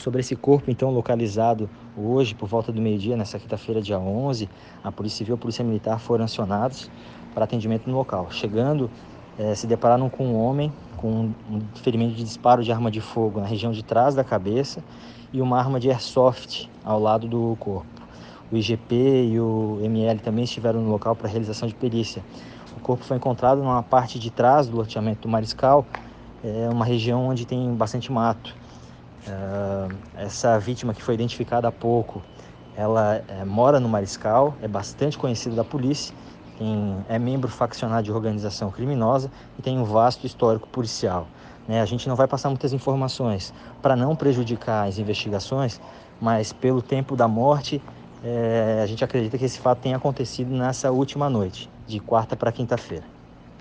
Sobre esse corpo, então, localizado hoje, por volta do meio-dia, nessa quinta-feira, dia 11, a Polícia Civil e a Polícia Militar foram acionados para atendimento no local. Chegando, eh, se depararam com um homem com um ferimento de disparo de arma de fogo na região de trás da cabeça e uma arma de airsoft ao lado do corpo. O IGP e o ML também estiveram no local para realização de perícia. O corpo foi encontrado numa parte de trás do loteamento do Mariscal, é uma região onde tem bastante mato. Uh, essa vítima que foi identificada há pouco, ela é, mora no Mariscal, é bastante conhecida da polícia, tem, é membro faccionado de organização criminosa e tem um vasto histórico policial. Né? A gente não vai passar muitas informações para não prejudicar as investigações, mas pelo tempo da morte, é, a gente acredita que esse fato tenha acontecido nessa última noite, de quarta para quinta-feira.